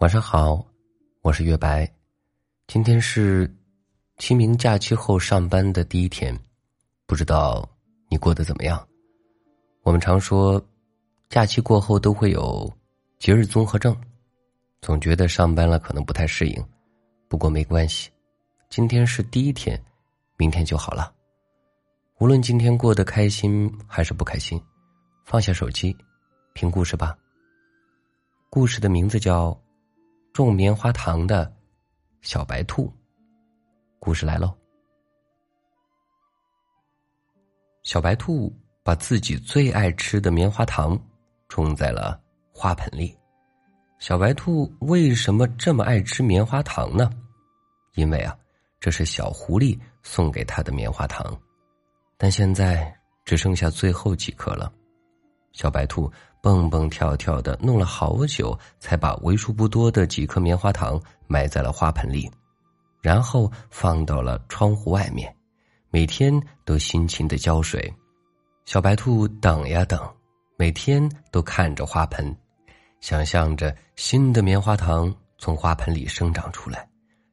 晚上好，我是月白。今天是清明假期后上班的第一天，不知道你过得怎么样？我们常说，假期过后都会有节日综合症，总觉得上班了可能不太适应。不过没关系，今天是第一天，明天就好了。无论今天过得开心还是不开心，放下手机，听故事吧。故事的名字叫。种棉花糖的小白兔，故事来喽。小白兔把自己最爱吃的棉花糖种在了花盆里。小白兔为什么这么爱吃棉花糖呢？因为啊，这是小狐狸送给他的棉花糖，但现在只剩下最后几颗了。小白兔。蹦蹦跳跳的弄了好久，才把为数不多的几颗棉花糖埋在了花盆里，然后放到了窗户外面，每天都辛勤的浇水。小白兔等呀等，每天都看着花盆，想象着新的棉花糖从花盆里生长出来，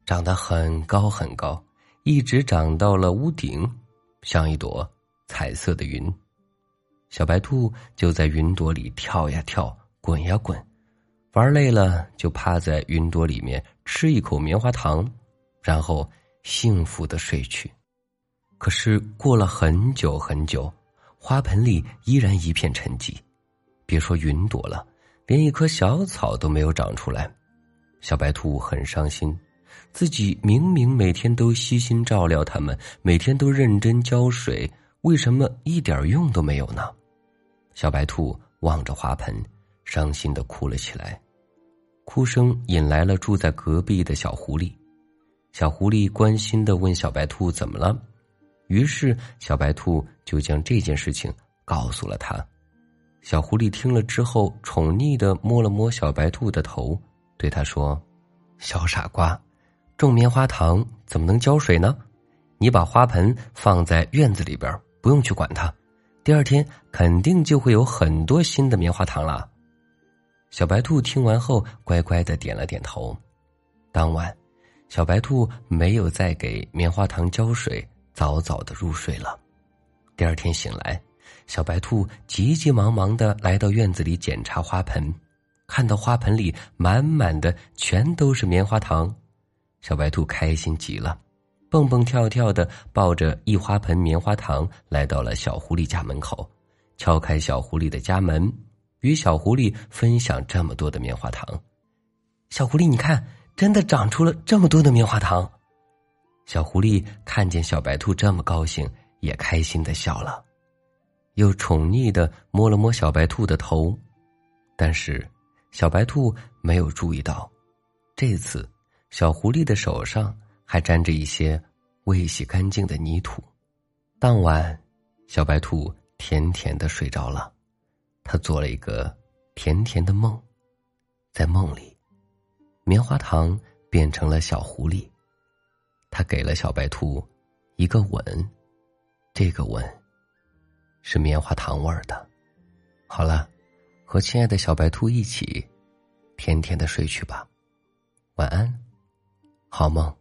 长得很高很高，一直长到了屋顶，像一朵彩色的云。小白兔就在云朵里跳呀跳，滚呀滚，玩累了就趴在云朵里面吃一口棉花糖，然后幸福的睡去。可是过了很久很久，花盆里依然一片沉寂，别说云朵了，连一棵小草都没有长出来。小白兔很伤心，自己明明每天都悉心照料它们，每天都认真浇水，为什么一点用都没有呢？小白兔望着花盆，伤心的哭了起来，哭声引来了住在隔壁的小狐狸。小狐狸关心的问小白兔怎么了，于是小白兔就将这件事情告诉了他。小狐狸听了之后，宠溺的摸了摸小白兔的头，对他说：“小傻瓜，种棉花糖怎么能浇水呢？你把花盆放在院子里边，不用去管它。”第二天肯定就会有很多新的棉花糖了。小白兔听完后，乖乖的点了点头。当晚，小白兔没有再给棉花糖浇水，早早的入睡了。第二天醒来，小白兔急急忙忙的来到院子里检查花盆，看到花盆里满满的全都是棉花糖，小白兔开心极了。蹦蹦跳跳的抱着一花盆棉花糖来到了小狐狸家门口，敲开小狐狸的家门，与小狐狸分享这么多的棉花糖。小狐狸，你看，真的长出了这么多的棉花糖。小狐狸看见小白兔这么高兴，也开心的笑了，又宠溺的摸了摸小白兔的头。但是，小白兔没有注意到，这次小狐狸的手上。还沾着一些未洗干净的泥土。当晚，小白兔甜甜的睡着了，他做了一个甜甜的梦，在梦里，棉花糖变成了小狐狸，他给了小白兔一个吻，这个吻是棉花糖味儿的。好了，和亲爱的小白兔一起甜甜的睡去吧，晚安，好梦。